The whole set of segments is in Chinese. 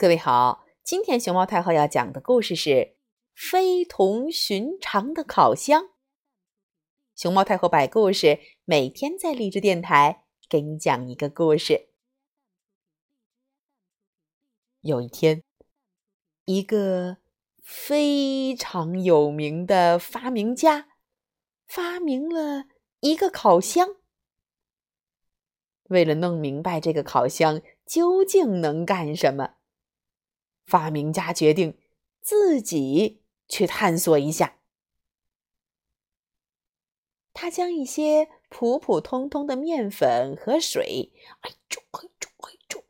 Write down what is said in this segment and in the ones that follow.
各位好，今天熊猫太后要讲的故事是《非同寻常的烤箱》。熊猫太后摆故事，每天在励志电台给你讲一个故事。有一天，一个非常有名的发明家发明了一个烤箱。为了弄明白这个烤箱究竟能干什么，发明家决定自己去探索一下。他将一些普普通通的面粉和水，哎呦哎呦哎呦，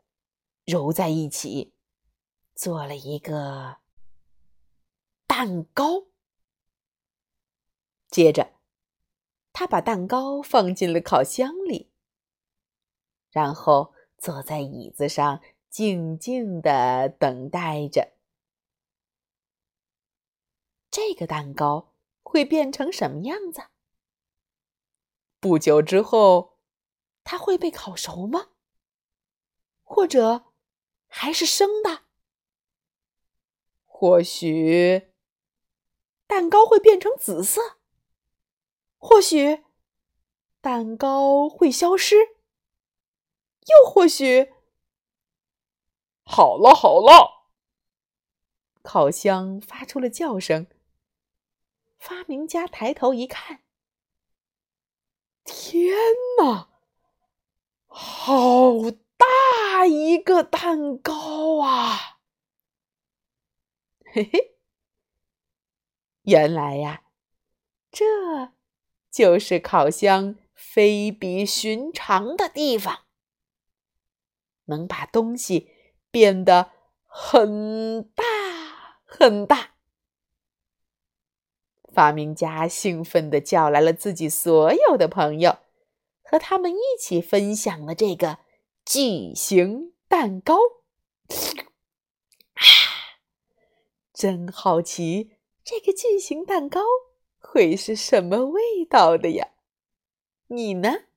揉在一起，做了一个蛋糕。接着，他把蛋糕放进了烤箱里，然后坐在椅子上。静静的等待着，这个蛋糕会变成什么样子？不久之后，它会被烤熟吗？或者还是生的？或许蛋糕会变成紫色？或许蛋糕会消失？又或许……好了好了，烤箱发出了叫声。发明家抬头一看，天哪，好大一个蛋糕啊！嘿嘿，原来呀，这就是烤箱非比寻常的地方，能把东西。变得很大很大。发明家兴奋地叫来了自己所有的朋友，和他们一起分享了这个巨型蛋糕。啊，真好奇，这个巨型蛋糕会是什么味道的呀？你呢？